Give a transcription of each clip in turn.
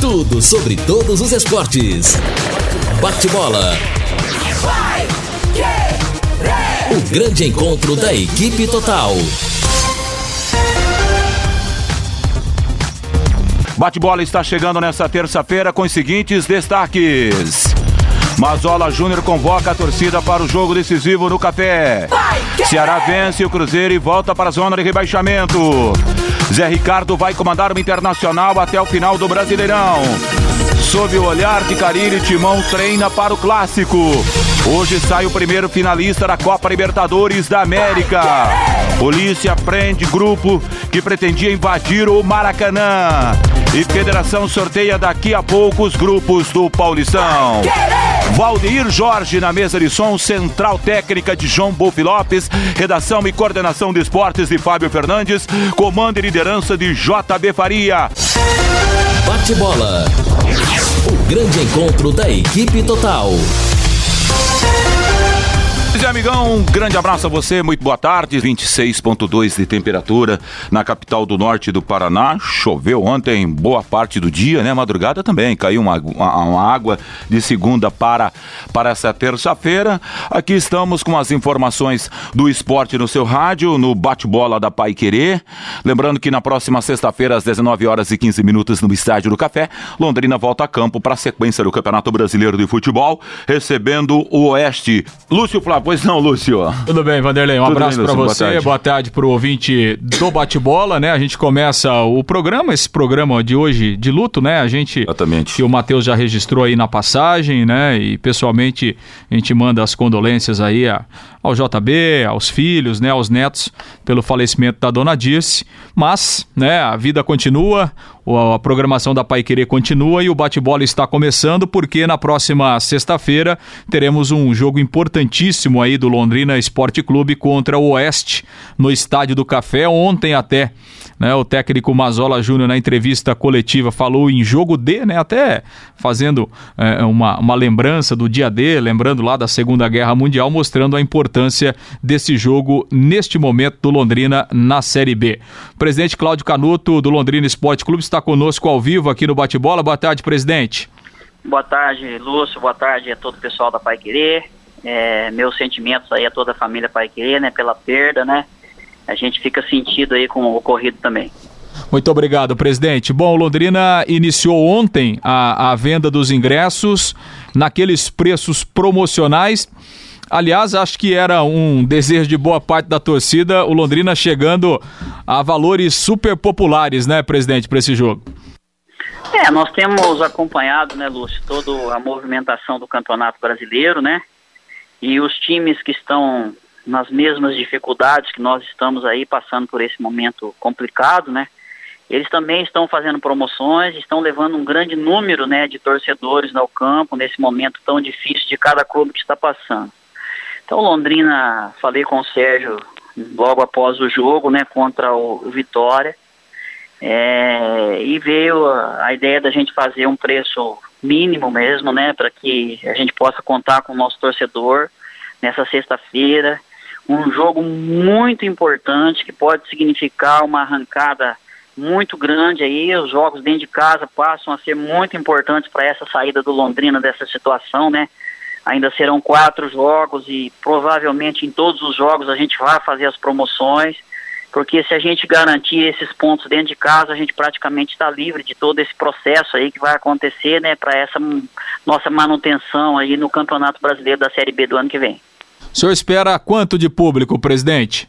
Tudo sobre todos os esportes. Bate-bola. O grande encontro da equipe total. Bate-bola está chegando nesta terça-feira com os seguintes destaques. Mazola Júnior convoca a torcida para o jogo decisivo no Café. Ceará vence o Cruzeiro e volta para a zona de rebaixamento. Zé Ricardo vai comandar o Internacional até o final do Brasileirão. Sob o olhar de Carilli, Timão treina para o Clássico. Hoje sai o primeiro finalista da Copa Libertadores da América. Polícia prende grupo que pretendia invadir o Maracanã. E Federação sorteia daqui a pouco os grupos do Paulistão. Valdeir Jorge na mesa de som, central técnica de João Bolfi Lopes, redação e coordenação de esportes de Fábio Fernandes, comando e liderança de JB Faria. Bate bola. O grande encontro da equipe total. Zé Amigão, um grande abraço a você, muito boa tarde. 26,2 de temperatura na capital do norte do Paraná. Choveu ontem boa parte do dia, né? Madrugada também. Caiu uma, uma, uma água de segunda para, para essa terça-feira. Aqui estamos com as informações do esporte no seu rádio, no bate-bola da Pai Querer. Lembrando que na próxima sexta-feira, às 19 horas e 15 minutos, no Estádio do Café, Londrina volta a campo para a sequência do Campeonato Brasileiro de Futebol, recebendo o Oeste. Lúcio Flávio Pois não, Lúcio. Tudo bem, Vanderlei. Um Tudo abraço para você. Boa tarde. boa tarde para o ouvinte do Bate-Bola, né? A gente começa o programa, esse programa de hoje de luto, né? A gente. Exatamente. Que o Matheus já registrou aí na passagem, né? E pessoalmente a gente manda as condolências aí a, ao JB, aos filhos, né, aos netos, pelo falecimento da dona Dirce. Mas, né, a vida continua, a programação da Pai Querer continua e o bate-bola está começando porque na próxima sexta-feira teremos um jogo importantíssimo aí do Londrina Esporte Clube contra o Oeste no Estádio do Café. Ontem até né, o técnico Mazola Júnior, na entrevista coletiva, falou em jogo D, né, até fazendo é, uma, uma lembrança do dia D, lembrando lá da Segunda Guerra Mundial, mostrando a importância desse jogo neste momento do Londrina na Série B. O presidente Cláudio Canuto, do Londrina Esporte Clube, está conosco ao vivo aqui no Bate-Bola. Boa tarde, presidente. Boa tarde, Lúcio. Boa tarde a todo o pessoal da Pai Querer. É, meus sentimentos aí a toda a família Pai Querer, né, pela perda, né, a gente fica sentido aí com o ocorrido também. Muito obrigado, presidente. Bom, Londrina iniciou ontem a, a venda dos ingressos naqueles preços promocionais. Aliás, acho que era um desejo de boa parte da torcida, o Londrina chegando a valores super populares, né, presidente, para esse jogo. É, nós temos acompanhado, né, Lúcio, toda a movimentação do Campeonato Brasileiro, né? E os times que estão nas mesmas dificuldades que nós estamos aí passando por esse momento complicado, né? Eles também estão fazendo promoções, estão levando um grande número, né, de torcedores ao campo nesse momento tão difícil de cada clube que está passando. Então, Londrina, falei com o Sérgio logo após o jogo, né, contra o, Vitória, é, e veio a, a ideia da gente fazer um preço mínimo mesmo, né, para que a gente possa contar com o nosso torcedor nessa sexta-feira um jogo muito importante que pode significar uma arrancada muito grande aí. Os jogos dentro de casa passam a ser muito importantes para essa saída do Londrina dessa situação, né? Ainda serão quatro jogos e provavelmente em todos os jogos a gente vai fazer as promoções, porque se a gente garantir esses pontos dentro de casa, a gente praticamente está livre de todo esse processo aí que vai acontecer, né, para essa nossa manutenção aí no Campeonato Brasileiro da Série B do ano que vem. O senhor espera quanto de público, presidente?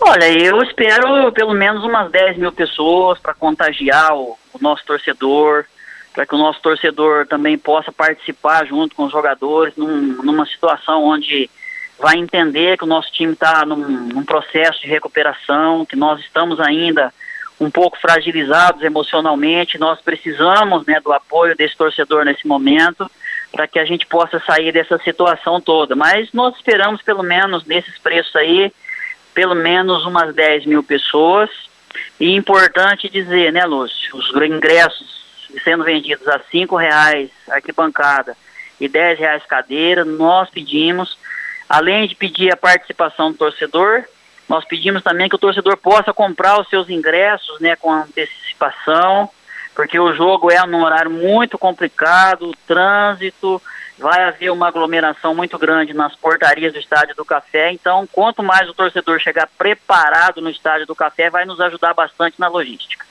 Olha, eu espero pelo menos umas 10 mil pessoas para contagiar o, o, nosso torcedor, para que o nosso torcedor também possa participar junto com os jogadores num, numa situação onde vai entender que o nosso time está num, num, processo de recuperação, que nós estamos ainda um pouco fragilizados emocionalmente, nós precisamos né, do apoio desse torcedor nesse momento para que a gente possa sair dessa situação toda. Mas nós esperamos, pelo menos nesses preços aí, pelo menos umas 10 mil pessoas. E importante dizer, né, Lúcio, os ingressos sendo vendidos a cinco reais arquibancada e 10 reais cadeira, nós pedimos além de pedir a participação do torcedor, nós pedimos também que o torcedor possa comprar os seus ingressos né, com antecipação, porque o jogo é num horário muito complicado, o trânsito, vai haver uma aglomeração muito grande nas portarias do Estádio do Café. Então, quanto mais o torcedor chegar preparado no Estádio do Café, vai nos ajudar bastante na logística.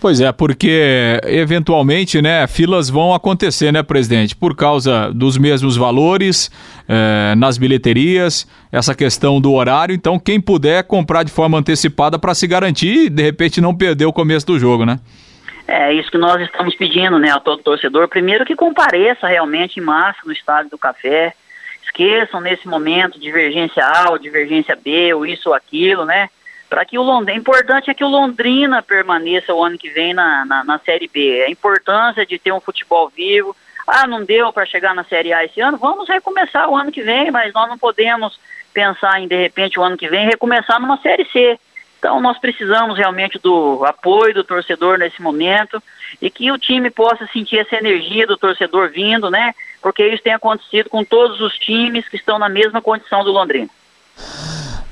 Pois é, porque eventualmente, né, filas vão acontecer, né, presidente? Por causa dos mesmos valores eh, nas bilheterias, essa questão do horário. Então, quem puder comprar de forma antecipada para se garantir de repente não perder o começo do jogo, né? É isso que nós estamos pedindo, né, a todo torcedor. Primeiro que compareça realmente em massa no estádio do Café. Esqueçam nesse momento divergência A ou divergência B, ou isso ou aquilo, né? Para que o Londrina. É importante é que o Londrina permaneça o ano que vem na, na, na Série B. A importância de ter um futebol vivo. Ah, não deu para chegar na Série A esse ano? Vamos recomeçar o ano que vem, mas nós não podemos pensar em, de repente, o ano que vem recomeçar numa Série C. Então nós precisamos realmente do apoio do torcedor nesse momento e que o time possa sentir essa energia do torcedor vindo, né? Porque isso tem acontecido com todos os times que estão na mesma condição do Londrina.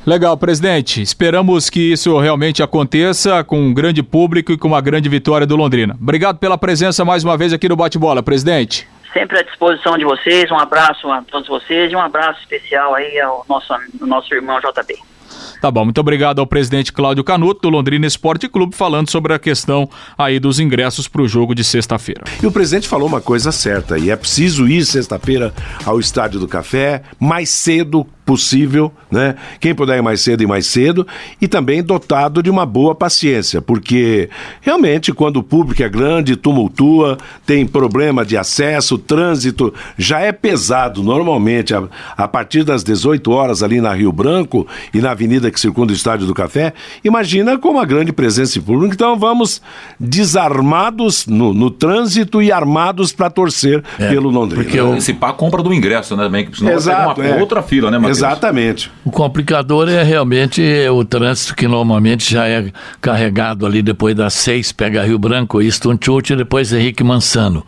Legal, presidente. Esperamos que isso realmente aconteça com um grande público e com uma grande vitória do Londrina. Obrigado pela presença mais uma vez aqui no Bate-Bola, presidente. Sempre à disposição de vocês. Um abraço a todos vocês e um abraço especial aí ao nosso, ao nosso irmão JB. Tá bom, muito obrigado ao presidente Cláudio Canuto, do Londrina Esporte Clube, falando sobre a questão aí dos ingressos para o jogo de sexta-feira. E o presidente falou uma coisa certa, e é preciso ir sexta-feira ao Estádio do Café, mais cedo possível, né? Quem puder ir mais cedo e mais cedo e também dotado de uma boa paciência, porque realmente quando o público é grande, tumultua, tem problema de acesso, trânsito, já é pesado normalmente a, a partir das 18 horas ali na Rio Branco e na avenida que circunda o Estádio do Café, imagina com uma grande presença em público, então vamos desarmados no, no trânsito e armados para torcer é, pelo Londrina. Porque né? antecipar a compra do ingresso, né, também, senão Exato, vai uma é. outra fila, né, Matheus? Exatamente. O complicador é realmente o trânsito que normalmente já é carregado ali depois das seis, pega Rio Branco, Easton Church e depois Henrique Mansano.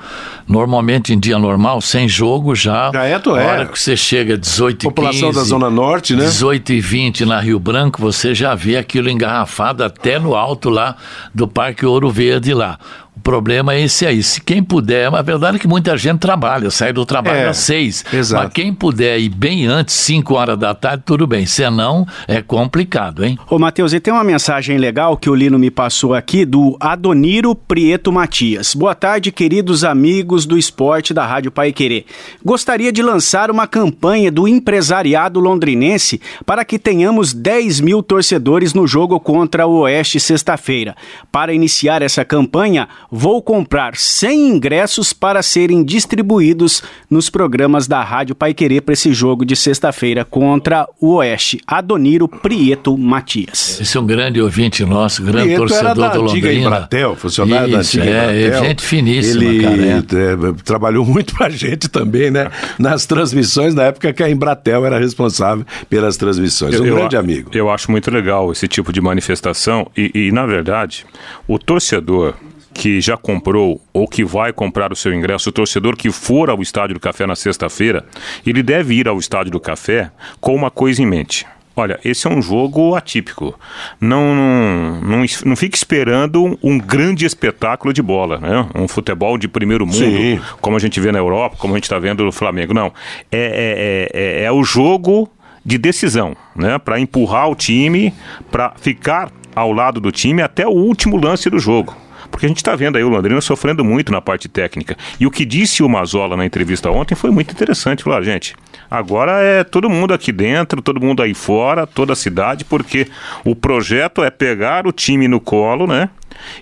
Normalmente em dia normal, sem jogo já. Já é, tu é. hora que você chega 18 População 15, da Zona Norte, né? 18 e 20 na Rio Branco, você já vê aquilo engarrafado até no alto lá do Parque Ouro Verde lá. O problema é esse aí. Se quem puder, a verdade é que muita gente trabalha, sai do trabalho é, às seis. Exato. Mas quem puder ir bem antes, cinco horas da tarde, tudo bem. Senão, é complicado, hein? Ô, Matheus, e tem uma mensagem legal que o Lino me passou aqui do Adoniro Prieto Matias. Boa tarde, queridos amigos do esporte da Rádio Pai Querer. Gostaria de lançar uma campanha do empresariado londrinense para que tenhamos 10 mil torcedores no jogo contra o Oeste sexta-feira. Para iniciar essa campanha, vou comprar 100 ingressos para serem distribuídos nos programas da Rádio Paiquerê para esse jogo de sexta-feira contra o Oeste. Adoniro Prieto Matias. Esse é um grande ouvinte nosso, grande Prieto torcedor era da do Londrina. Embratel, funcionário Isso, da antiga é, Embratel. É gente finíssima, Ele cara, é. É, trabalhou muito pra gente também, né? Nas transmissões, na época que a Embratel era responsável pelas transmissões. Um eu, grande amigo. Eu acho muito legal esse tipo de manifestação e, e na verdade, o torcedor que já comprou ou que vai comprar o seu ingresso, o torcedor que for ao Estádio do Café na sexta-feira, ele deve ir ao Estádio do Café com uma coisa em mente. Olha, esse é um jogo atípico. Não, não, não, não fique esperando um grande espetáculo de bola, né? Um futebol de primeiro mundo, Sim. como a gente vê na Europa, como a gente está vendo no Flamengo. Não. É, é, é, é o jogo de decisão, né? Para empurrar o time, para ficar ao lado do time até o último lance do jogo. Porque a gente está vendo aí o Londrina sofrendo muito na parte técnica. E o que disse o Mazola na entrevista ontem foi muito interessante. Falou, ah, gente, agora é todo mundo aqui dentro, todo mundo aí fora, toda a cidade, porque o projeto é pegar o time no colo, né?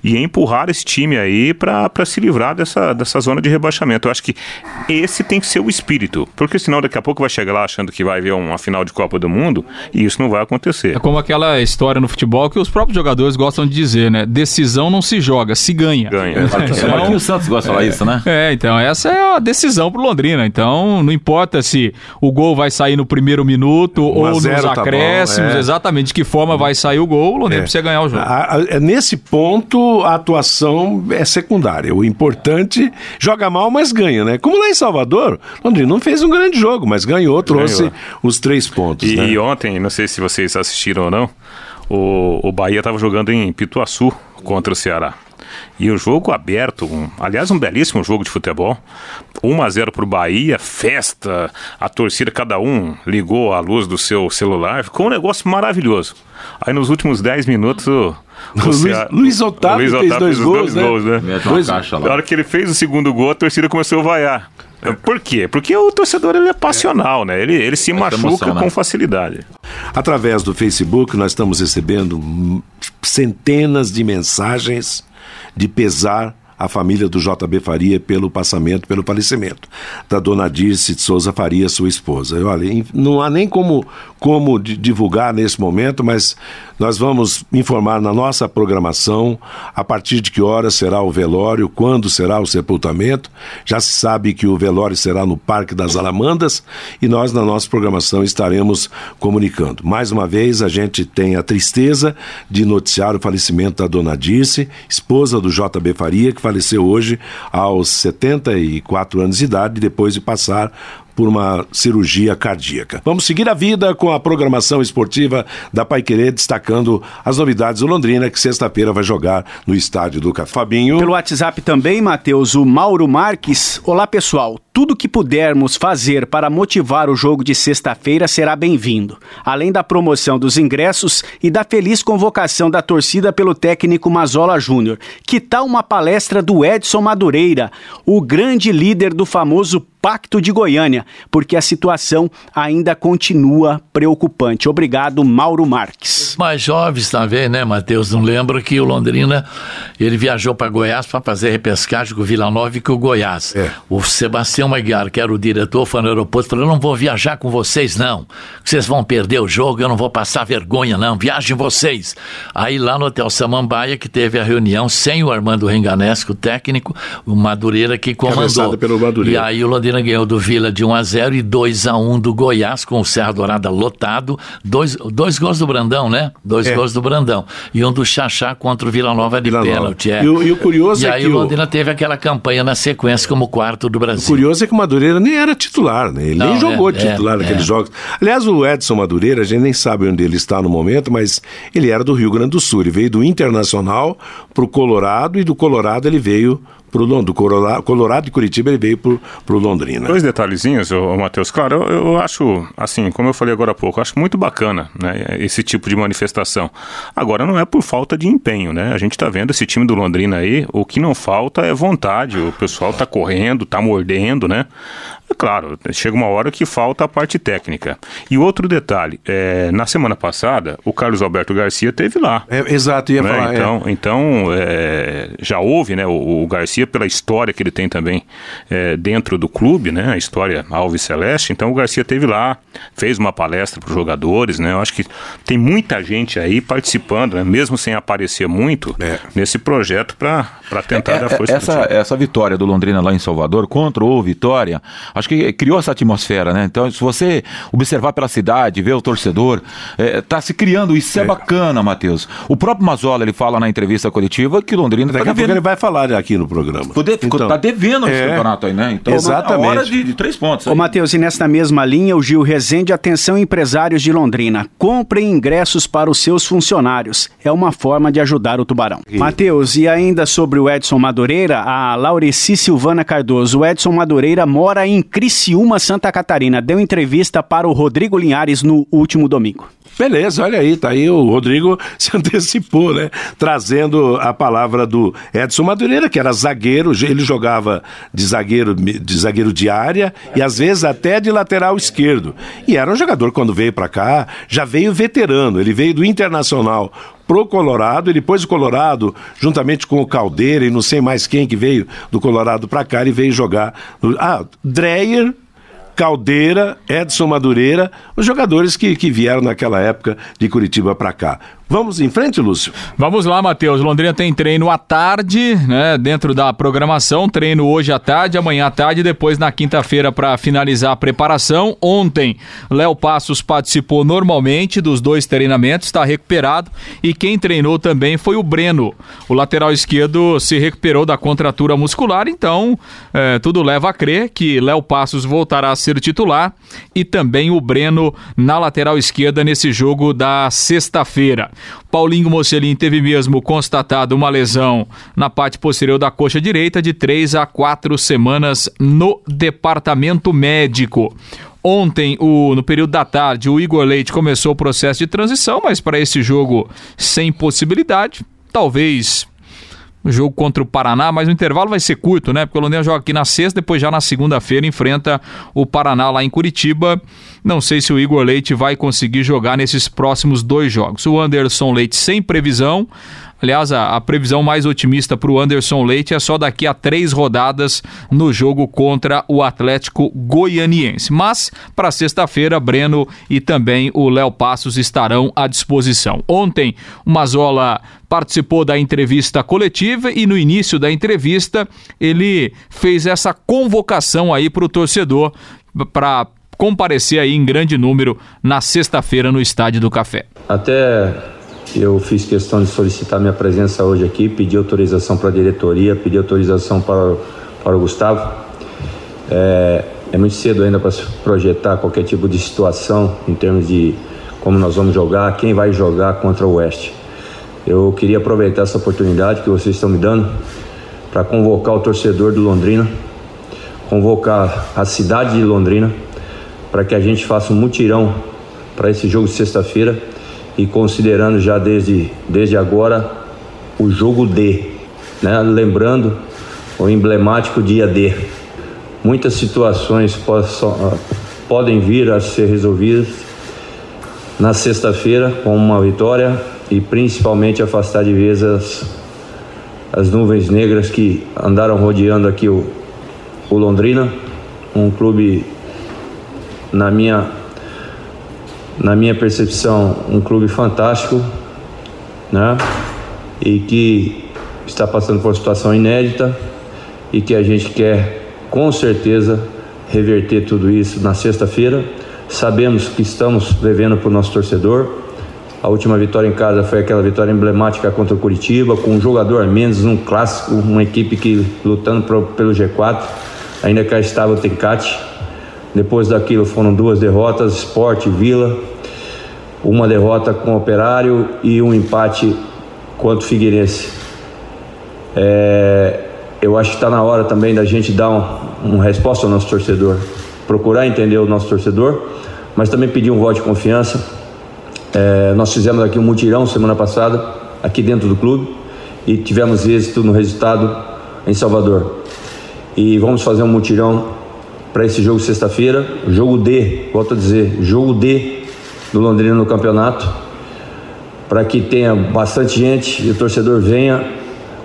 E empurrar esse time aí para se livrar dessa, dessa zona de rebaixamento. Eu acho que esse tem que ser o espírito, porque senão daqui a pouco vai chegar lá achando que vai ver uma final de Copa do Mundo e isso não vai acontecer. É como aquela história no futebol que os próprios jogadores gostam de dizer, né? Decisão não se joga, se ganha. Ganha. É, então, o Santos gosta de falar é, isso, né? É, então essa é a decisão pro Londrina. Então não importa se o gol vai sair no primeiro minuto ou nos tá acréscimos, bom, é. exatamente de que forma vai sair o gol, o Londrina é. precisa ganhar o jogo. A, a, nesse ponto momento a atuação é secundária. O importante joga mal, mas ganha, né? Como lá em Salvador, Londrina não fez um grande jogo, mas ganhou, trouxe ganhou. os três pontos. E, né? e, ontem, não sei se vocês assistiram ou não, o, o Bahia estava jogando em Pituaçu contra o Ceará. E o jogo aberto, um, aliás, um belíssimo jogo de futebol. 1 a 0 para o Bahia, festa, a torcida, cada um ligou a luz do seu celular, ficou um negócio maravilhoso. Aí nos últimos 10 minutos o, Luiz, Luiz, Otávio, Luiz Otávio fez dois, gols, dois né? gols, né? Dois, Na hora que ele fez o segundo gol, a torcida começou a vaiar. Por quê? Porque o torcedor ele é passional, né? Ele, ele se machuca emoção, né? com facilidade. Através do Facebook, nós estamos recebendo centenas de mensagens de pesar a família do JB Faria pelo passamento, pelo falecimento da dona Dirce de Souza Faria, sua esposa. Olha, não há nem como, como divulgar nesse momento, mas nós vamos informar na nossa programação a partir de que hora será o velório, quando será o sepultamento. Já se sabe que o velório será no Parque das Alamandas e nós, na nossa programação, estaremos comunicando. Mais uma vez, a gente tem a tristeza de noticiar o falecimento da dona Dirce, esposa do JB Faria, que faleceu hoje aos 74 anos de idade, depois de passar por uma cirurgia cardíaca. Vamos seguir a vida com a programação esportiva da Paiquerê, destacando as novidades do Londrina, que sexta-feira vai jogar no estádio do Café. Fabinho. Pelo WhatsApp também, Matheus, o Mauro Marques. Olá, pessoal. Tudo que pudermos fazer para motivar o jogo de sexta-feira será bem-vindo, além da promoção dos ingressos e da feliz convocação da torcida pelo técnico Mazola Júnior. Que tal uma palestra do Edson Madureira, o grande líder do famoso Pacto de Goiânia, porque a situação ainda continua preocupante. Obrigado, Mauro Marques. Mais jovens também, né, Matheus? Não lembro que o Londrina ele viajou para Goiás para fazer repescagem com o Vila Nova e com o Goiás. É. O Sebastião Aguiar, que era o diretor, foi no aeroporto, falou: Eu não vou viajar com vocês, não. Vocês vão perder o jogo, eu não vou passar vergonha, não. Viajem vocês. Aí lá no Hotel Samambaia, que teve a reunião sem o Armando Renganesco, o técnico, o Madureira que comandou. Pelo Madureira. E aí o Londrina ganhou do Vila de 1 a 0 e 2 a 1 do Goiás, com o Serra Dourada lotado. Dois, dois gols do Brandão, né? Dois é. gols do Brandão. E um do Xaxá contra o Vila Nova de Vila pênalti. É. E, o, e o curioso e é aí que. o Londrina teve aquela campanha na sequência como quarto do Brasil. O curioso é que o Madureira nem era titular, né? Ele Não, nem jogou é, titular é, naqueles é. jogos. Aliás, o Edson Madureira, a gente nem sabe onde ele está no momento, mas ele era do Rio Grande do Sul. Ele veio do Internacional para o Colorado e do Colorado ele veio pro do Colorado, e Curitiba ele veio pro, pro Londrina. Dois detalhezinhos, Matheus. Claro, eu, eu, acho, assim, como eu falei agora há pouco, acho muito bacana né, esse tipo de manifestação. Agora, não é por falta de empenho, né? A gente está vendo esse time do Londrina aí, o que não falta é vontade. O pessoal está correndo, está mordendo, né? É claro, chega uma hora que falta a parte técnica. E outro detalhe, é, na semana passada, o Carlos Alberto Garcia teve lá. É, exato, ia né? falar. Então, é. então é, já houve, né, o, o, Garcia, pela história que ele tem também é, dentro do clube, né, a história Alves Celeste, então o Garcia teve lá, fez uma palestra para os jogadores, né, eu acho que tem muita gente aí participando, né, mesmo sem aparecer muito, é. nesse projeto para tentar é, dar força essa, essa vitória do Londrina lá em Salvador, contra o Vitória, acho que criou essa atmosfera, né? Então, se você observar pela cidade, ver o torcedor, é, tá se criando, isso é, é bacana, Matheus. O próprio Mazola, ele fala na entrevista coletiva que Londrina Daqui tá devendo. ele vai falar aqui no programa. Poder, então, tá devendo esse é, campeonato aí, né? Então, Exatamente. hora de, de três pontos. Ô, Matheus, e nesta mesma linha, o Gil Rezende, atenção empresários de Londrina, comprem ingressos para os seus funcionários. É uma forma de ajudar o Tubarão. Matheus, e ainda sobre o Edson Madureira, a Laureci Silvana Cardoso. O Edson Madureira mora em Criciúma, Santa Catarina, deu entrevista para o Rodrigo Linhares no último domingo. Beleza, olha aí, tá aí o Rodrigo se antecipou, né? Trazendo a palavra do Edson Madureira, que era zagueiro, ele jogava de zagueiro de zagueiro de área e às vezes até de lateral esquerdo. E era um jogador quando veio para cá, já veio veterano, ele veio do Internacional pro Colorado, e depois o Colorado, juntamente com o Caldeira e não sei mais quem que veio do Colorado para cá, ele veio jogar. No... Ah, Dreyer Caldeira, Edson Madureira, os jogadores que, que vieram naquela época de Curitiba para cá. Vamos em frente, Lúcio? Vamos lá, Matheus. Londrina tem treino à tarde, né? Dentro da programação. Treino hoje à tarde, amanhã à tarde, depois na quinta-feira para finalizar a preparação. Ontem, Léo Passos participou normalmente dos dois treinamentos, está recuperado. E quem treinou também foi o Breno. O lateral esquerdo se recuperou da contratura muscular, então é, tudo leva a crer que Léo Passos voltará a ser titular e também o Breno na lateral esquerda nesse jogo da sexta-feira. Paulinho Mocelin teve mesmo constatado uma lesão na parte posterior da coxa direita de três a quatro semanas no departamento médico. Ontem, o, no período da tarde, o Igor Leite começou o processo de transição, mas para esse jogo sem possibilidade, talvez o jogo contra o Paraná, mas o intervalo vai ser curto, né? Porque o Londrina joga aqui na sexta, depois já na segunda-feira enfrenta o Paraná lá em Curitiba. Não sei se o Igor Leite vai conseguir jogar nesses próximos dois jogos. O Anderson Leite sem previsão. Aliás, a, a previsão mais otimista para o Anderson Leite é só daqui a três rodadas no jogo contra o Atlético Goianiense. Mas, para sexta-feira, Breno e também o Léo Passos estarão à disposição. Ontem, o Mazola participou da entrevista coletiva e no início da entrevista ele fez essa convocação aí para o torcedor para comparecer aí em grande número na sexta-feira no Estádio do Café. Até eu fiz questão de solicitar minha presença hoje aqui, pedir autorização para a diretoria, pedir autorização para, para o Gustavo. É, é muito cedo ainda para projetar qualquer tipo de situação em termos de como nós vamos jogar, quem vai jogar contra o Oeste. Eu queria aproveitar essa oportunidade que vocês estão me dando para convocar o torcedor do Londrina, convocar a cidade de Londrina, para que a gente faça um mutirão para esse jogo de sexta-feira e considerando já desde, desde agora o jogo D, né? lembrando o emblemático dia D. Muitas situações possam, podem vir a ser resolvidas na sexta-feira com uma vitória e principalmente afastar de vez as, as nuvens negras que andaram rodeando aqui o, o Londrina, um clube na minha na minha percepção, um clube fantástico, né? E que está passando por uma situação inédita e que a gente quer, com certeza, reverter tudo isso na sexta-feira. Sabemos que estamos devendo para o nosso torcedor. A última vitória em casa foi aquela vitória emblemática contra o Curitiba, com um jogador a menos, um clássico, uma equipe que lutando pro, pelo G4. Ainda cá estava o Tencate, depois daquilo foram duas derrotas, Sport e Vila, uma derrota com o Operário e um empate contra o Figueirense. É, eu acho que está na hora também da gente dar um, uma resposta ao nosso torcedor, procurar entender o nosso torcedor, mas também pedir um voto de confiança. É, nós fizemos aqui um mutirão semana passada, aqui dentro do clube, e tivemos êxito no resultado em Salvador. E vamos fazer um mutirão para esse jogo sexta-feira, jogo D, volto a dizer, jogo D do Londrina no campeonato, para que tenha bastante gente e o torcedor venha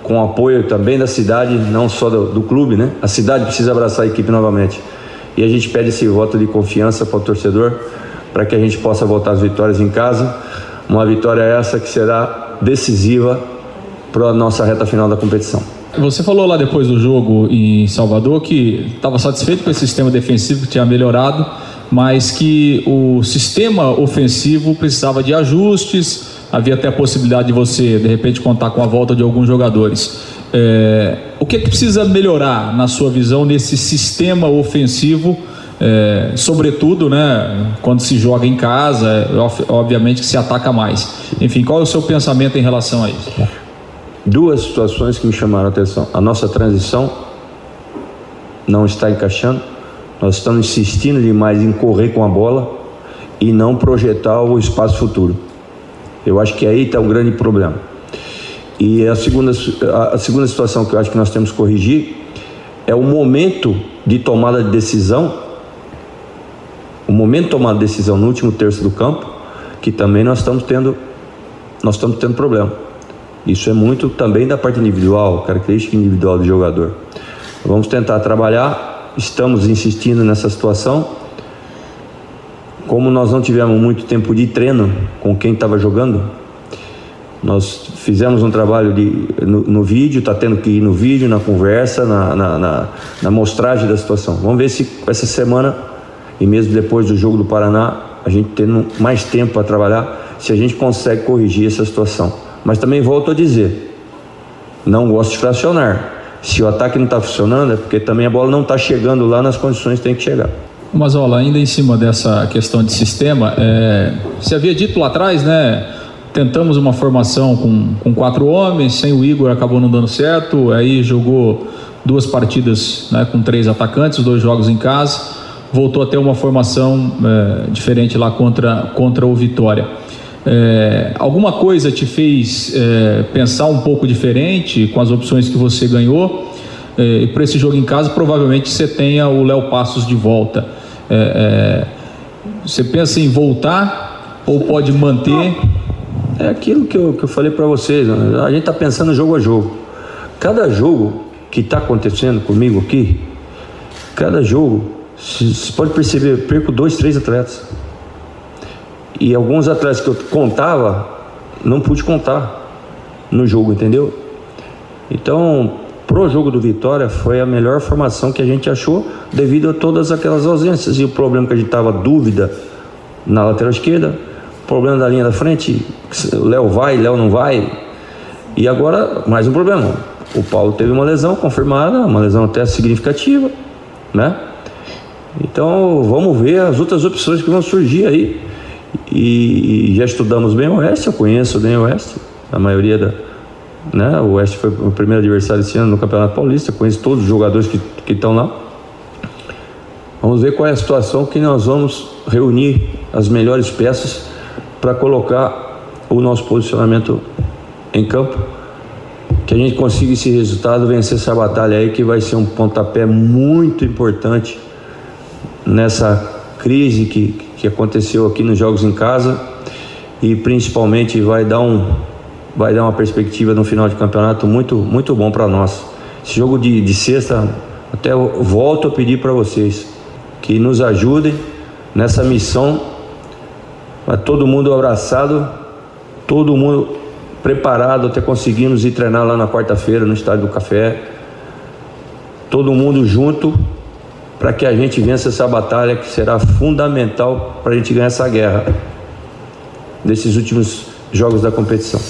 com apoio também da cidade, não só do, do clube, né? A cidade precisa abraçar a equipe novamente. E a gente pede esse voto de confiança para o torcedor, para que a gente possa voltar as vitórias em casa. Uma vitória essa que será decisiva para a nossa reta final da competição. Você falou lá depois do jogo em Salvador que estava satisfeito com esse sistema defensivo que tinha melhorado, mas que o sistema ofensivo precisava de ajustes, havia até a possibilidade de você, de repente, contar com a volta de alguns jogadores. É, o que, é que precisa melhorar, na sua visão, nesse sistema ofensivo? É, sobretudo, né, quando se joga em casa, é, obviamente que se ataca mais. Enfim, qual é o seu pensamento em relação a isso? duas situações que me chamaram a atenção. A nossa transição não está encaixando, nós estamos insistindo demais em correr com a bola e não projetar o espaço futuro. Eu acho que aí está um grande problema. E a segunda, a segunda situação que eu acho que nós temos que corrigir é o momento de tomada de decisão, o momento de tomada de decisão no último terço do campo, que também nós estamos tendo, nós estamos tendo problema. Isso é muito também da parte individual, característica individual do jogador. Vamos tentar trabalhar, estamos insistindo nessa situação. Como nós não tivemos muito tempo de treino com quem estava jogando, Nós fizemos um trabalho de, no, no vídeo, está tendo que ir no vídeo, na conversa, na, na, na, na mostragem da situação. Vamos ver se essa semana, e mesmo depois do jogo do Paraná, a gente tendo mais tempo para trabalhar, se a gente consegue corrigir essa situação. Mas também volto a dizer, não gosto de fracionar. Se o ataque não está funcionando, é porque também a bola não está chegando lá nas condições que tem que chegar. Mas olha, ainda em cima dessa questão de sistema, é, você havia dito lá atrás, né? Tentamos uma formação com, com quatro homens, sem o Igor acabou não dando certo, aí jogou duas partidas né, com três atacantes, dois jogos em casa, voltou a ter uma formação é, diferente lá contra, contra o Vitória. É, alguma coisa te fez é, pensar um pouco diferente com as opções que você ganhou? É, e para esse jogo em casa, provavelmente você tenha o Léo Passos de volta. É, é, você pensa em voltar ou pode manter? É aquilo que eu, que eu falei para vocês. Né? A gente está pensando jogo a jogo. Cada jogo que está acontecendo comigo aqui, cada jogo, você pode perceber, eu perco dois, três atletas. E alguns atletas que eu contava, não pude contar no jogo, entendeu? Então, pro jogo do Vitória, foi a melhor formação que a gente achou devido a todas aquelas ausências. E o problema que a gente tava dúvida na lateral esquerda, problema da linha da frente, Léo vai, Léo não vai. E agora, mais um problema. O Paulo teve uma lesão confirmada, uma lesão até significativa, né? Então, vamos ver as outras opções que vão surgir aí e, já estudamos bem o Oeste, eu conheço bem o Oeste, a maioria da. Né, o Oeste foi o primeiro adversário esse ano no Campeonato Paulista, conheço todos os jogadores que, estão lá. Vamos ver qual é a situação que nós vamos reunir as melhores peças para colocar o nosso posicionamento em campo. Que a gente consiga esse resultado, vencer essa batalha aí, que vai ser um pontapé muito importante nessa crise que, que aconteceu aqui nos jogos em casa e principalmente vai dar um vai dar uma perspectiva no final de campeonato muito muito bom para nós. Esse jogo de, de sexta até volto a pedir para vocês que nos ajudem nessa missão, todo mundo abraçado, todo mundo preparado até conseguirmos ir treinar lá na quarta-feira no estádio do Café, todo mundo junto para que a gente vença essa batalha que será fundamental para a gente ganhar essa guerra desses últimos jogos da competição.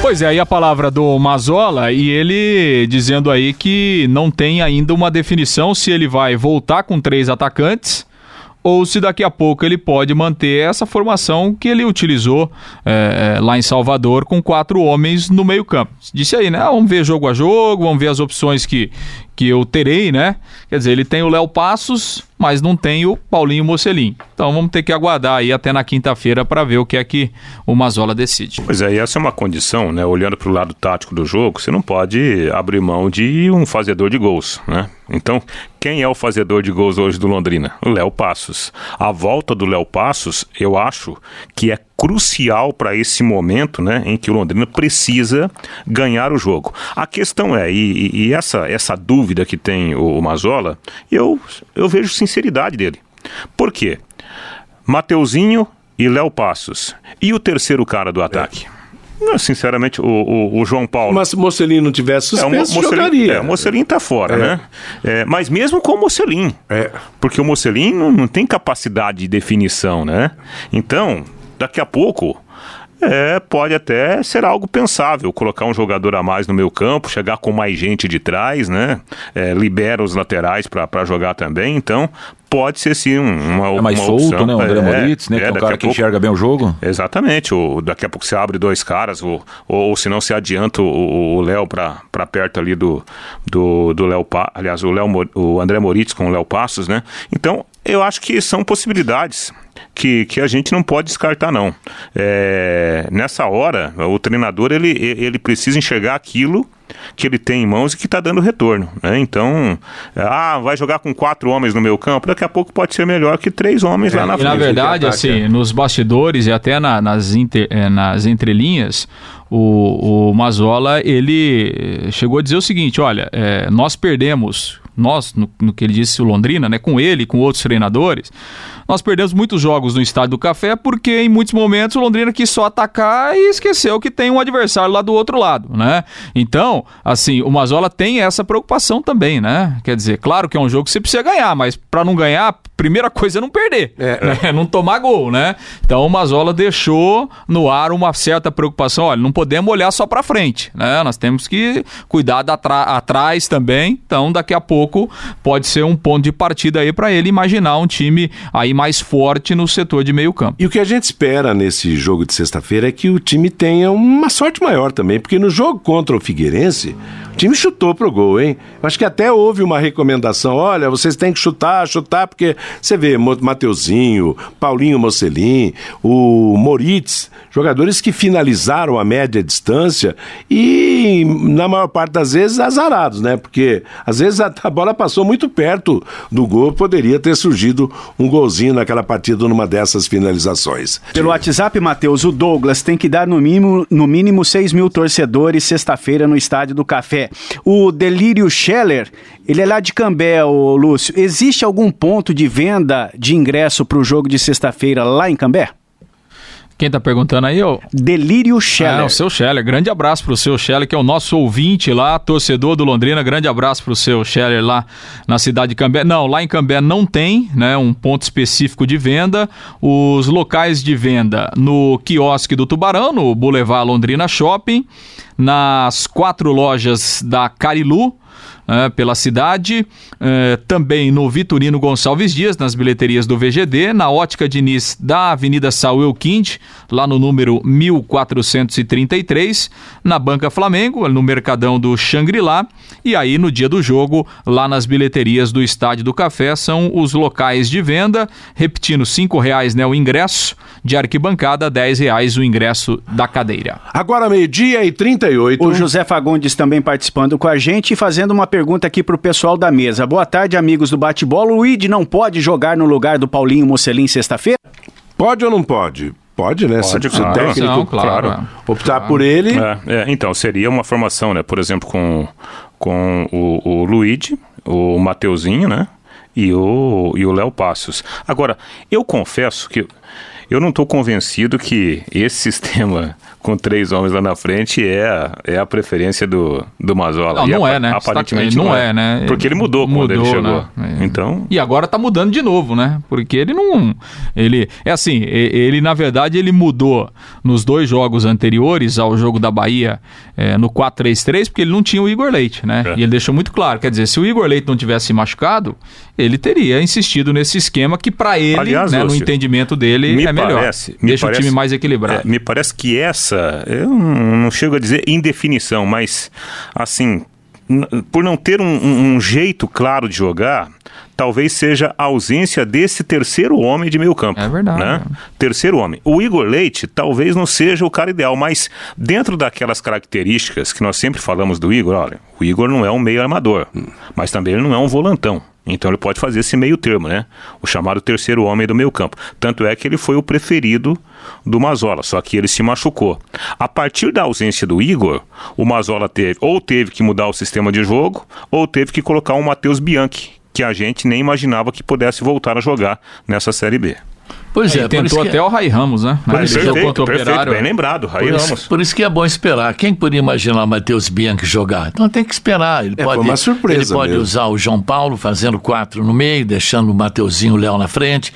Pois é, aí a palavra do Mazola e ele dizendo aí que não tem ainda uma definição se ele vai voltar com três atacantes ou se daqui a pouco ele pode manter essa formação que ele utilizou é, lá em Salvador com quatro homens no meio campo. Disse aí, né? Vamos ver jogo a jogo, vamos ver as opções que, que eu terei, né? Quer dizer, ele tem o Léo Passos, mas não tem o Paulinho Mocelin. Então vamos ter que aguardar aí até na quinta-feira para ver o que é que o Mazola decide. Pois é, e essa é uma condição, né? Olhando para o lado tático do jogo, você não pode abrir mão de um fazedor de gols, né? Então, quem é o fazedor de gols hoje do Londrina? O Léo Passos. A volta do Léo Passos, eu acho que é crucial para esse momento né, em que o Londrina precisa ganhar o jogo. A questão é, e, e essa, essa dúvida que tem o, o Mazola, eu, eu vejo sinceridade dele. Por quê? Mateuzinho e Léo Passos. E o terceiro cara do ataque? É. Sinceramente, o, o, o, João Paulo. Mas se o Mocelin não tivesse suspenso, é, o jogaria. É, o Mocelin tá fora, é. né? É, mas mesmo com o Mocelin. É. Porque o Mocelin não, não tem capacidade de definição, né? Então, daqui a pouco é, pode até ser algo pensável, colocar um jogador a mais no meu campo, chegar com mais gente de trás, né? É, libera os laterais para jogar também, então pode ser sim uma, é mais uma solto, opção. né? O André é, Moritz, né? É, que é um cara que pouco, enxerga bem o jogo. Exatamente. O, daqui a pouco você abre dois caras, ou, ou, ou se não se adianta o Léo para perto ali do do, do Léo, aliás, o, Léo, o André Moritz com o Léo Passos, né? Então, eu acho que são possibilidades que, que a gente não pode descartar, não. É, nessa hora, o treinador ele, ele precisa enxergar aquilo que ele tem em mãos e que está dando retorno. Né? Então, ah, vai jogar com quatro homens no meu campo, daqui a pouco pode ser melhor que três homens é, lá na frente. na verdade, assim, nos bastidores e até na, nas, inter, é, nas entrelinhas, o, o Mazola ele chegou a dizer o seguinte: olha, é, nós perdemos, nós, no, no, que ele disse o Londrina, né, com ele, com outros treinadores, nós perdemos muitos jogos no Estádio do Café porque em muitos momentos o Londrina quis só atacar e esqueceu que tem um adversário lá do outro lado, né? Então, assim, o Mazola tem essa preocupação também, né? Quer dizer, claro que é um jogo que você precisa ganhar, mas para não ganhar, primeira coisa é não perder, é. Né? não tomar gol, né? Então o Mazola deixou no ar uma certa preocupação, olha, não podemos olhar só para frente, né? Nós temos que cuidar da atrás também. Então, daqui a pouco pode ser um ponto de partida aí para ele imaginar um time aí mais forte no setor de meio campo. E o que a gente espera nesse jogo de sexta-feira é que o time tenha uma sorte maior também, porque no jogo contra o Figueirense, o time chutou pro gol, hein? Acho que até houve uma recomendação, olha, vocês têm que chutar, chutar, porque você vê Mateuzinho, Paulinho Mocelin, o Moritz, jogadores que finalizaram a média distância e, na maior parte das vezes, azarados, né? Porque às vezes a, a bola passou muito perto do gol, poderia ter surgido um golzinho naquela partida numa dessas finalizações. Pelo WhatsApp, Matheus, o Douglas tem que dar no mínimo, no mínimo 6 mil torcedores sexta-feira no Estádio do Café. O Delírio Scheller, ele é lá de Cambé, o Lúcio. Existe algum ponto de venda de ingresso para o jogo de sexta-feira lá em Cambé? Quem tá perguntando aí, ó? Delírio Scheller. Ah, o seu Scheller. Grande abraço pro seu Scheller, que é o nosso ouvinte lá, torcedor do Londrina. Grande abraço pro seu Scheller lá na cidade de Cambé. Não, lá em Cambé não tem, né, um ponto específico de venda. Os locais de venda no quiosque do Tubarão, no Boulevard Londrina Shopping, nas quatro lojas da Carilu, uh, pela cidade, uh, também no Vitorino Gonçalves Dias, nas bilheterias do VGD, na Ótica Diniz da Avenida Saúl Quinte, lá no número 1433, na Banca Flamengo, no Mercadão do Xangri-Lá, e aí no dia do jogo, lá nas bilheterias do Estádio do Café, são os locais de venda, repetindo, cinco reais né, o ingresso de arquibancada, dez reais o ingresso da cadeira. Agora meio-dia e 38. O José Fagundes também participando com a gente e fazendo uma pergunta aqui para o pessoal da mesa. Boa tarde, amigos do Bate-Bola. O Id não pode jogar no lugar do Paulinho Mocelin sexta-feira? Pode ou não pode? Pode, né? Pode, se, claro. técnico, não, claro. claro. optar claro. por ele. É, é, então, seria uma formação, né? Por exemplo, com, com o, o Luigi, o Mateuzinho, né? E o e o Léo Passos. Agora, eu confesso que eu não estou convencido que esse sistema com três homens lá na frente é, é a preferência do, do Mazola. Não, não é, né? Aparentemente não, não é, é, né? Porque ele mudou, mudou quando ele chegou. Né? Então... E agora tá mudando de novo, né? Porque ele não... Ele, é assim, ele na verdade ele mudou nos dois jogos anteriores ao jogo da Bahia é, no 4-3-3 porque ele não tinha o Igor Leite, né? É. E ele deixou muito claro, quer dizer, se o Igor Leite não tivesse machucado, ele teria insistido nesse esquema que para ele, Aliás, né, no entendimento dele, é melhor. Parece, Deixa parece, o time mais equilibrado. É, me parece que essa, eu não chego a dizer indefinição, mas assim, por não ter um, um, jeito claro de jogar, talvez seja a ausência desse terceiro homem de meio campo. É verdade. Né? Terceiro homem. O Igor Leite talvez não seja o cara ideal, mas dentro daquelas características que nós sempre falamos do Igor, olha, o Igor não é um meio armador, mas também ele não é um volantão. Então ele pode fazer esse meio termo, né? O chamado terceiro homem do meio campo. Tanto é que ele foi o preferido do Mazola, só que ele se machucou. A partir da ausência do Igor, o Mazola teve ou teve que mudar o sistema de jogo, ou teve que colocar um Matheus Bianchi, que a gente nem imaginava que pudesse voltar a jogar nessa Série B. Pois é, tentou até é... o Rai Ramos, né? Mas perfeito, contra o perfeito, operário. bem lembrado, Rai por Ramos. Isso, por isso que é bom esperar. Quem podia imaginar o Matheus Bianchi jogar? Então tem que esperar. Ele é, pode, uma surpresa ele pode mesmo. usar o João Paulo fazendo quatro no meio, deixando o Mateuzinho e o Léo na frente.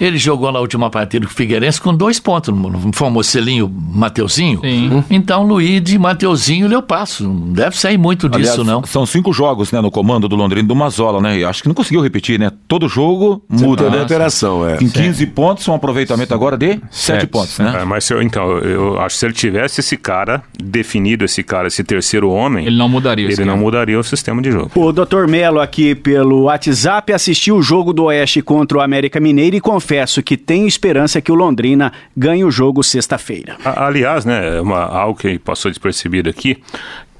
Ele jogou na última partida com o Figueirense com dois pontos. Não foi o Mocelinho, Mateuzinho? Sim. Então, Luiz e Mateuzinho, eu passo. Não deve sair muito Aliás, disso, não. São cinco jogos, né, no comando do Londrina do Mazola, né? E acho que não conseguiu repetir, né? Todo jogo muda, né? operação, é. Em 15 pontos, um aproveitamento agora de 7 pontos, né? É, mas eu, então, eu acho que se ele tivesse esse cara, definido esse cara, esse terceiro homem... Ele não mudaria Ele não mudaria o sistema de jogo. O Dr. Melo aqui pelo WhatsApp assistiu o jogo do Oeste contra o América Mineiro e confesso que tenho esperança que o Londrina ganhe o jogo sexta-feira. Aliás, né, uma, algo que passou despercebido aqui,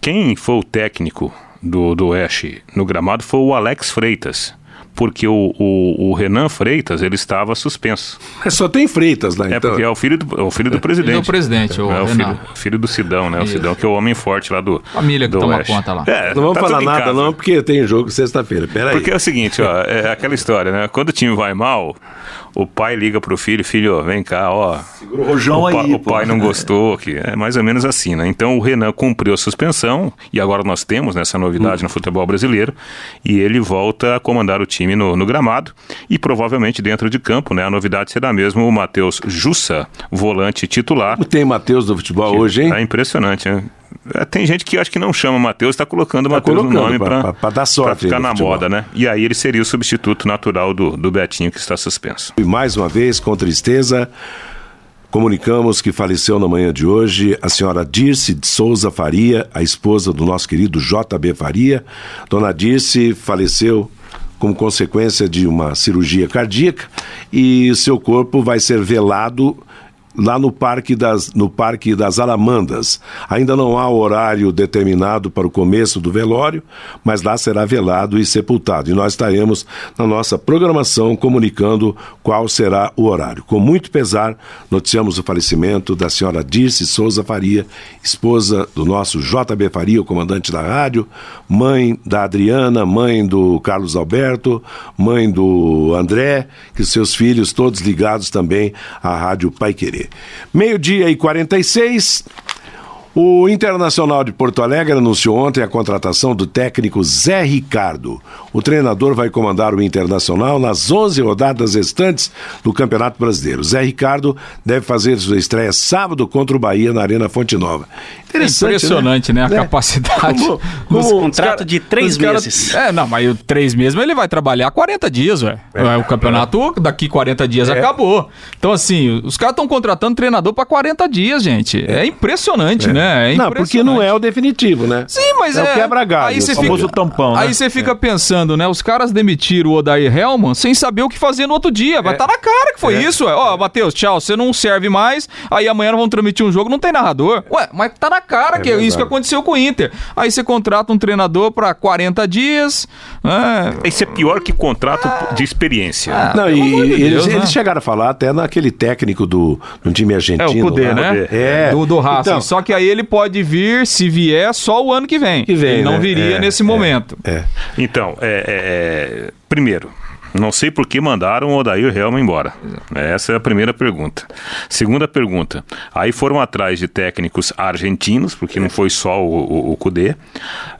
quem foi o técnico do, do Oeste no gramado foi o Alex Freitas porque o, o, o, Renan Freitas ele estava suspenso. Mas só tem Freitas lá, é então. É porque é o filho do, é o filho do presidente. É o presidente, o, é o filho, filho, do Sidão, né? Isso. O Sidão que é o homem forte lá do Família que do toma Oeste. conta lá. É, não vamos tá falar nada não, porque tem jogo sexta-feira. Pera aí. Porque é o seguinte, ó, é aquela história, né? Quando o time vai mal, o pai liga pro filho, filho, vem cá, ó. Segura o rojão o, aí, o pô. pai não gostou, que é mais ou menos assim, né? Então o Renan cumpriu a suspensão e agora nós temos nessa novidade Hum. no futebol brasileiro e ele volta a comandar o time no, no gramado e provavelmente dentro de campo, né? A novidade será mesmo o Matheus Jussa, volante titular. Como tem Matheus do futebol hoje, hein? É impressionante, né? Tem gente que acho que não chama Matheus, está colocando Matheus no nome para dar sorte ficar aí no na futebol. moda, né? E aí ele seria o substituto natural do, do Betinho que está suspenso. E mais uma vez, com tristeza, comunicamos que faleceu na manhã de hoje a senhora Dirce de Souza Faria, a esposa do nosso querido JB Faria. Dona Dirce faleceu como consequência de uma cirurgia cardíaca e seu corpo vai ser velado lá no Parque das, no Parque das Alamandas. Ainda não há horário determinado para o começo do velório, mas lá será velado e sepultado. E nós estaremos na nossa programação comunicando qual será o horário. Com muito pesar, noticiamos o falecimento da senhora Dirce Souza Faria, esposa do nosso JB Faria, o comandante da rádio, mãe da Adriana, mãe do Carlos Alberto, mãe do André, que seus filhos todos ligados também à Rádio Pai Querer. Meio-dia e 46. O Internacional de Porto Alegre anunciou ontem a contratação do técnico Zé Ricardo. O treinador vai comandar o Internacional nas 11 rodadas restantes do Campeonato Brasileiro. Zé Ricardo deve fazer sua estreia sábado contra o Bahia na Arena Fonte Nova. Interessante, Impressionante, né? A capacidade. Como- Um como- contrato de três Os cara- meses. É, não, mas o três meses, ele vai trabalhar 40 dias, ué. É. o campeonato daqui 40 dias acabou. Então, assim, os caras estão contratando treinador pra 40 dias, gente. É, impressionante, né? É Não, porque não é o definitivo, né? Sim, mas é, é. o quebra-galho. Aí você O famoso fica, tampão, né? Aí você fica pensando, né? Os caras demitiram o Odair Helman sem saber o que fazer no outro dia. Vai estar na cara que foi isso, ué. Ó, Matheus, tchau, você não serve mais. Aí amanhã nós vamos transmitir um jogo, não tem narrador. Ué, mas tá na cara que é isso que aconteceu com o Inter. Aí você contrata um treinador pra 40 dias. né? Isso é pior que contrato de experiência. Ah, Não, e de eles, Deus, né? eles chegaram a falar até naquele técnico do, do time argentino. É o Cudê, lá. né? É. Do, do Racing. Então, Só que aí ele pode vir, se vier, só o ano que vem. Que vem, ele não né? viria É, nesse é. momento. é. Então, é, é, é, primeiro, não sei por que mandaram o Odair Helma embora. Essa é a primeira pergunta. Segunda pergunta, aí foram atrás de técnicos argentinos, porque não foi só o, o, o Cudê.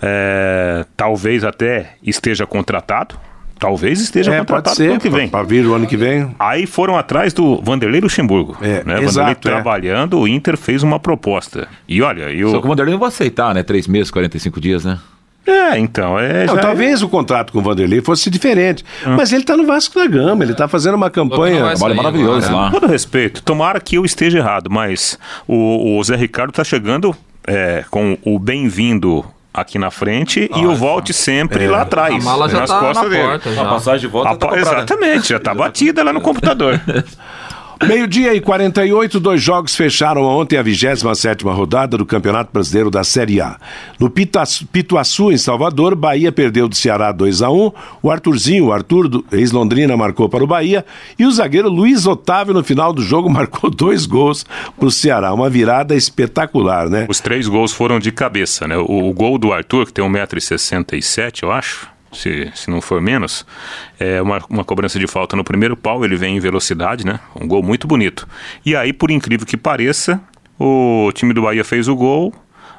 É, talvez até esteja contratado. Talvez esteja É, contratado ser, ano que vem. para vir o ano que vem. Aí foram atrás do Vanderlei Luxemburgo. É, né? exato, Vanderlei é. trabalhando, o Inter fez uma proposta. E olha, eu. Só que o Vanderlei não vai aceitar, né? Três meses, 45 dias, né? É, então, é. Não, já é- talvez o contrato com o Vanderlei fosse diferente. Mas ele está no Vasco da Gama, ele está fazendo uma campanha. Trabalho agora, lá. Com todo respeito, tomara que eu esteja errado, mas o, o Zé Ricardo está chegando é, com o bem-vindo aqui na frente e o volte sempre lá atrás. A mala já nas tá na costas dele. porta. A Já. passagem de volta A tá exatamente, já está batida lá no computador. Meio-dia e 48, dois jogos fecharam ontem a 27 rodada do Campeonato Brasileiro da Série A. No Pituaçu, em Salvador, Bahia perdeu do Ceará 2 a 1 O Arthurzinho, o Arthur, ex-Londrina, marcou para o Bahia. E o zagueiro Luiz Otávio, no final do jogo, marcou dois gols para o Ceará. Uma virada espetacular, né? Os três gols foram de cabeça, né? O, o gol do Arthur, que tem 1,67m, eu acho, se, se não for menos, é uma, uma cobrança de falta no primeiro pau, ele vem em velocidade, né? Um gol muito bonito. E aí, por incrível que pareça, o time do Bahia fez o gol,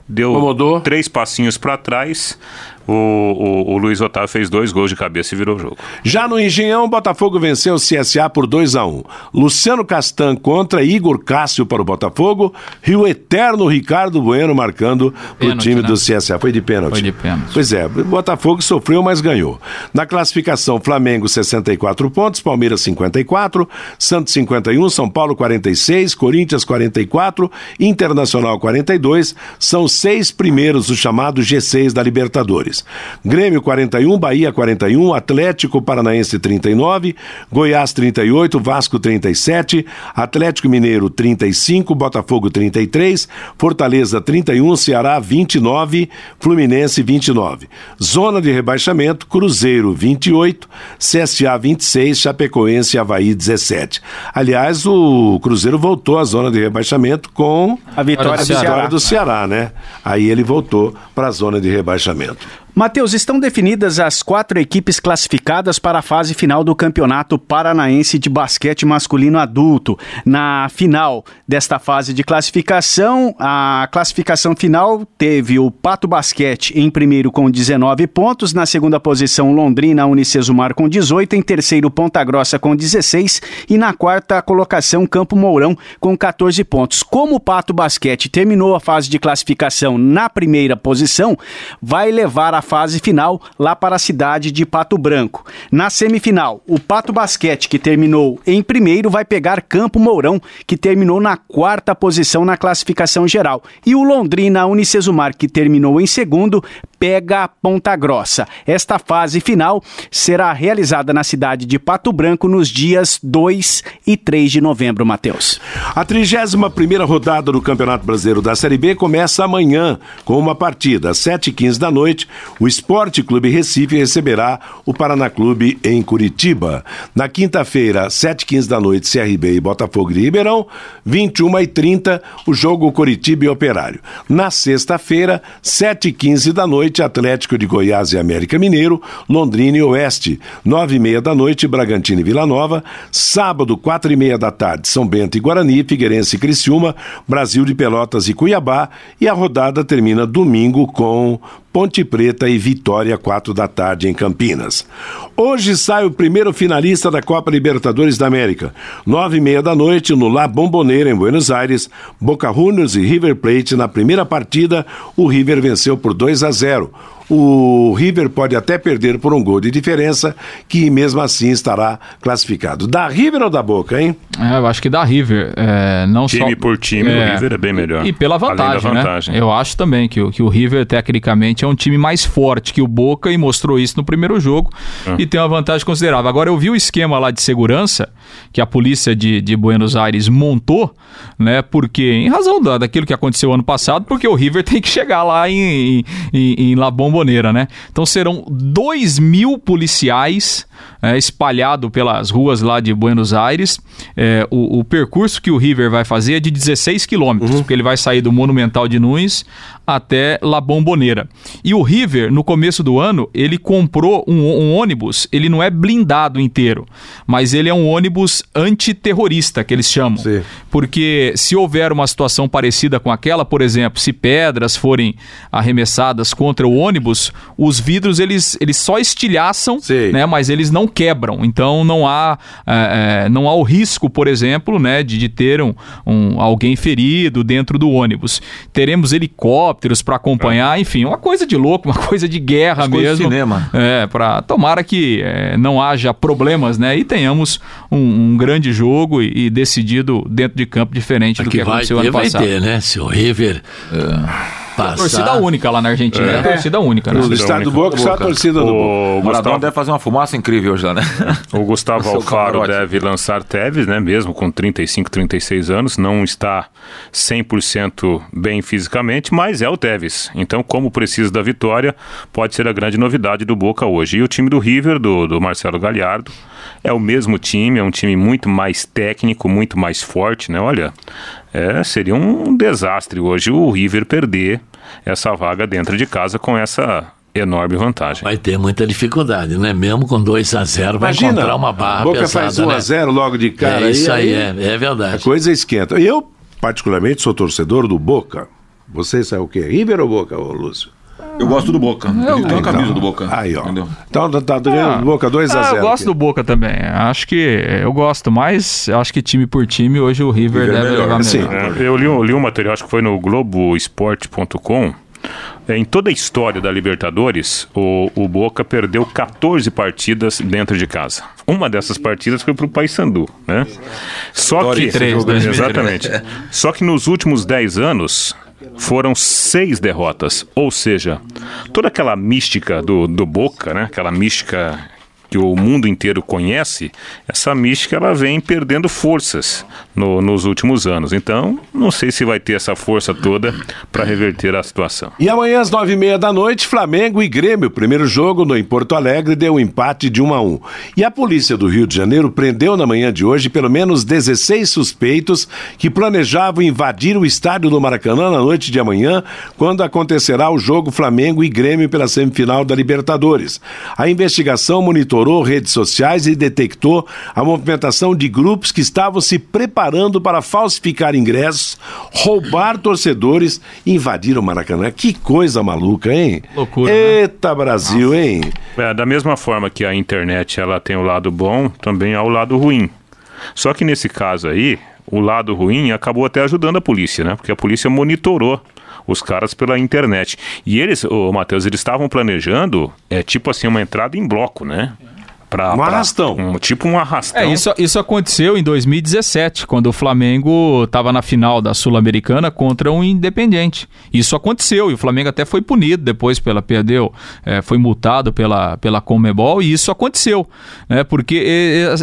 deu Incomodou. três passinhos para trás, o, o, o Luiz Otávio fez dois gols de cabeça e virou o jogo. Já no Engenhão, o Botafogo venceu o CSA por 2 a 1 Luciano Castan contra Igor Cássio para o Botafogo e o eterno Ricardo Bueno marcando para o time né? do CSA. Foi de pênalti. Foi de pênalti. Pois é, o Botafogo sofreu, mas ganhou. Na classificação, Flamengo 64 pontos, Palmeiras 54, Santos 51, São Paulo 46, Corinthians 44, Internacional 42. São seis primeiros do chamado G6 da Libertadores. Grêmio 41, Bahia 41, Atlético Paranaense 39, Goiás 38, Vasco 37, Atlético Mineiro 35, Botafogo 33, Fortaleza 31, Ceará 29, Fluminense 29. Zona de rebaixamento, Cruzeiro 28, CSA 26, Chapecoense e Havaí 17. Aliás, o Cruzeiro voltou à zona de rebaixamento com A vitória do Ceará. vitória do Ceará, né? Aí ele voltou para a zona de rebaixamento. Matheus, estão definidas as quatro equipes classificadas para a fase final do Campeonato Paranaense de Basquete Masculino Adulto. Na final desta fase de classificação, a classificação final teve o Pato Basquete em primeiro com 19 pontos, na segunda posição Londrina Unicesumar com 18, em terceiro Ponta Grossa com 16 e na quarta colocação Campo Mourão com 14 pontos. Como o Pato Basquete terminou a fase de classificação na primeira posição, vai levar a fase final lá para a cidade de Pato Branco. Na semifinal, o Pato Basquete, que terminou em primeiro, vai pegar Campo Mourão, que terminou na quarta posição na classificação geral. E o Londrina Unicesumar, que terminou em segundo, pega a Ponta Grossa. Esta fase final será realizada na cidade de Pato Branco nos dias 2 e 3 de novembro, Matheus. A 31 primeira rodada do Campeonato Brasileiro da Série B começa amanhã com uma partida às 7h15 da noite. O Esporte Clube Recife receberá o Paraná Clube em Curitiba. Na quinta-feira, 7h15 da noite, CRB e Botafogo de Ribeirão. 21h30, o jogo Curitiba e Operário. Na sexta-feira, 7h15 da noite, Atlético de Goiás e América Mineiro, Londrina e Oeste. 9h30 da noite, Bragantino e Vila Nova. Sábado, 4h30 da tarde, São Bento e Guarani, Figueirense e Criciúma, Brasil de Pelotas e Cuiabá. E a rodada termina domingo com Ponte Preta e Vitória, quatro da tarde em Campinas. Hoje sai o primeiro finalista da Copa Libertadores da América. Nove e meia da noite no La Bombonera, em Buenos Aires, Boca Juniors e River Plate. Na primeira partida, o River venceu por 2 a 0 o River pode até perder por um gol de diferença, que mesmo assim estará classificado. Da River ou da Boca, hein? É, eu acho que da River. É, não time só, por time, é, o River é bem melhor. E pela vantagem, vantagem. né? Eu acho também que, que o River, tecnicamente, é um time mais forte que o Boca e mostrou isso no primeiro jogo Ah. e tem uma vantagem considerável. Agora, eu vi o esquema lá de segurança que a polícia de, de Buenos Aires montou, né? Porque, em razão da, daquilo que aconteceu ano passado, porque o River tem que chegar lá em, em, em La Bombonera, né? Então serão 2 mil policiais é, espalhados pelas ruas lá de Buenos Aires. É, o, o percurso que o River vai fazer é de 16 quilômetros, porque ele vai sair do Monumental de Nunes até La Bombonera. E o River, no começo do ano, ele comprou um, um ônibus, ele não é blindado inteiro, mas ele é um ônibus antiterrorista, que eles chamam. Sim. Porque se houver uma situação parecida com aquela, por exemplo, se pedras forem arremessadas contra o ônibus, os vidros eles, eles só estilhaçam, Sim. né, mas eles não quebram. Então não há, é, é, não há o risco, por exemplo, né, de, de ter um, um- alguém ferido dentro do ônibus. Teremos helicópteros para acompanhar, enfim, uma coisa de louco, uma coisa de guerra As mesmo. cinema. É, para tomara que é, não haja problemas, né, e tenhamos um, um grande jogo e, e decidido dentro de campo diferente do que, que vai aconteceu ter, ano vai passado. ter, né? Se o River passar... Torcida única lá na Argentina, é, torcida única, né? No estado do Boca, só a torcida do Boca. O Maradona Gustavo, deve fazer uma fumaça incrível hoje lá, né? o Gustavo Alfaro camarote. deve lançar Tevez, né? Mesmo com 35, 36 anos, não está 100% bem fisicamente, mas é o Tevez. Então, como precisa da vitória, pode ser a grande novidade do Boca hoje. E o time do River, do, do Marcelo Galhardo, é o mesmo time, é um time muito mais técnico, muito mais forte, né? Olha, é, seria um desastre hoje o River perder essa vaga dentro de casa com essa enorme vantagem. Vai ter muita dificuldade, né? Mesmo com 2 a 0 vai Imagina, encontrar uma barra Boca pesada, faz 1 né? a 0 logo de cara. é isso aí, aí é, é A verdade. coisa esquenta. Eu, particularmente, sou torcedor do Boca. Você sabe o quê? River ou Boca, ô Lúcio? Eu gosto do Boca. Eu tenho a camisa do Boca. Aí, ó. Entendeu? Então tá, tá ganhando Boca 2 a Ah, 0 eu gosto do Boca também. Acho que eu gosto, mas eu acho que time por time hoje o River, River é deve melhor. levar Sim. melhor. É, eu li, um- li um material, acho que foi no Globoesporte.com. É, em toda a história da Libertadores, o, o Boca perdeu 14 partidas dentro de casa. Uma dessas partidas foi para o Paysandu, né? Só que, 2003, 2003. exatamente. Só que nos últimos 10 anos foram seis derrotas. Ou seja, toda aquela mística do, do Boca, né? Aquela mística que o mundo inteiro conhece, essa mística ela vem perdendo forças no, nos últimos anos. Então, não sei se vai ter essa força toda para reverter a situação. E amanhã às nove e meia da noite, Flamengo e Grêmio. Primeiro jogo no, em Porto Alegre deu um empate de 1 a 1. E a polícia do Rio de Janeiro prendeu na manhã de hoje pelo menos 16 suspeitos que planejavam invadir o estádio do Maracanã na noite de amanhã, quando acontecerá o jogo Flamengo e Grêmio pela semifinal da Libertadores. A investigação monitorou redes sociais e detectou a movimentação de grupos que estavam se preparando para falsificar ingressos, roubar torcedores e invadir o Maracanã. Que coisa maluca, hein? Loucura, né? Eita né? Brasil, Nossa. hein? É, da mesma forma que a internet ela tem o lado bom, também há o lado ruim. Só que nesse caso aí, o lado ruim acabou até ajudando a polícia, né? Porque a polícia monitorou os caras pela internet. E eles, ô Matheus, eles estavam planejando, é tipo assim, uma entrada em bloco, né? Pra, um arrastão. Um, tipo um arrastão. É, isso, isso aconteceu em 2017, quando o Flamengo estava na final da Sul-Americana contra um Independente. Isso aconteceu e o Flamengo até foi punido depois pela perdeu, é, foi multado pela, pela Comebol e isso aconteceu, né? Porque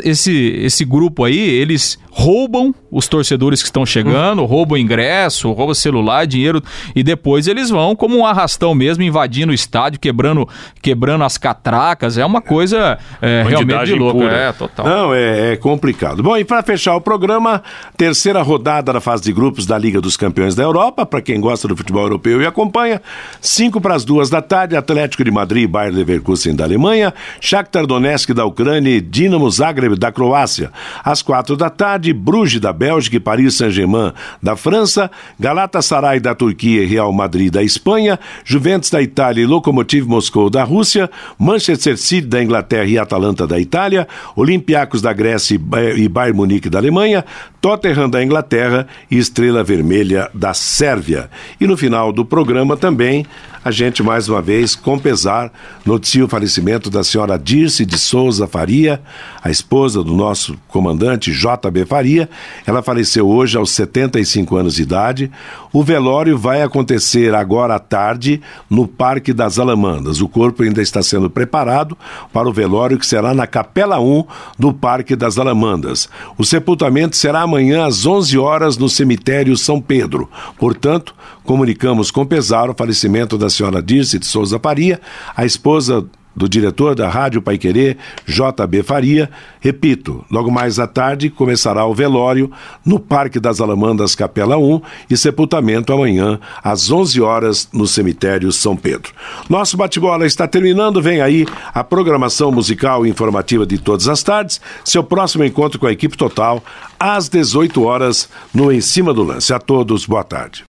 esse, esse grupo aí, eles roubam os torcedores que estão chegando, hum. roubam ingresso, roubam celular, dinheiro e depois eles vão como um arrastão mesmo invadindo o estádio, quebrando, quebrando as catracas. É uma coisa é, realmente de louco. É, total. Não, é, é complicado. Bom, e para fechar o programa, terceira rodada da fase de grupos da Liga dos Campeões da Europa, para quem gosta do futebol europeu e acompanha, cinco para as duas da tarde, Atlético de Madrid, Bayern Leverkusen da Alemanha, Shakhtar Donetsk da Ucrânia e Dinamo Zagreb da Croácia. Às quatro da tarde, de Bruges da Bélgica e Paris Saint-Germain da França, Galatasaray da Turquia e Real Madrid da Espanha, Juventus da Itália e Lokomotiv Moscou da Rússia, Manchester City da Inglaterra e Atalanta da Itália, Olympiacos da Grécia e Bayern Munique da Alemanha, Tottenham da Inglaterra e Estrela Vermelha da Sérvia. E no final do programa também a gente mais uma vez, com pesar, noticia o falecimento da senhora Dirce de Souza Faria, a esposa do nosso comandante JB Faria. Ela faleceu hoje aos 75 anos de idade. O velório vai acontecer agora à tarde no Parque das Alamandas. O corpo ainda está sendo preparado para o velório que será na Capela 1 do Parque das Alamandas. O sepultamento será amanhã às 11 horas no cemitério São Pedro. Portanto, comunicamos com pesar o falecimento da senhora Dirce de Souza Faria, a esposa do diretor da Rádio Paiquerê, JB Faria. Repito, logo mais à tarde começará o velório no Parque das Alamandas, Capela 1, e sepultamento amanhã às 11 horas no cemitério São Pedro. Nosso bate-bola está terminando, vem aí a programação musical e informativa de todas as tardes. Seu próximo encontro com a equipe total às 18 horas no Em Cima do Lance. A todos, boa tarde.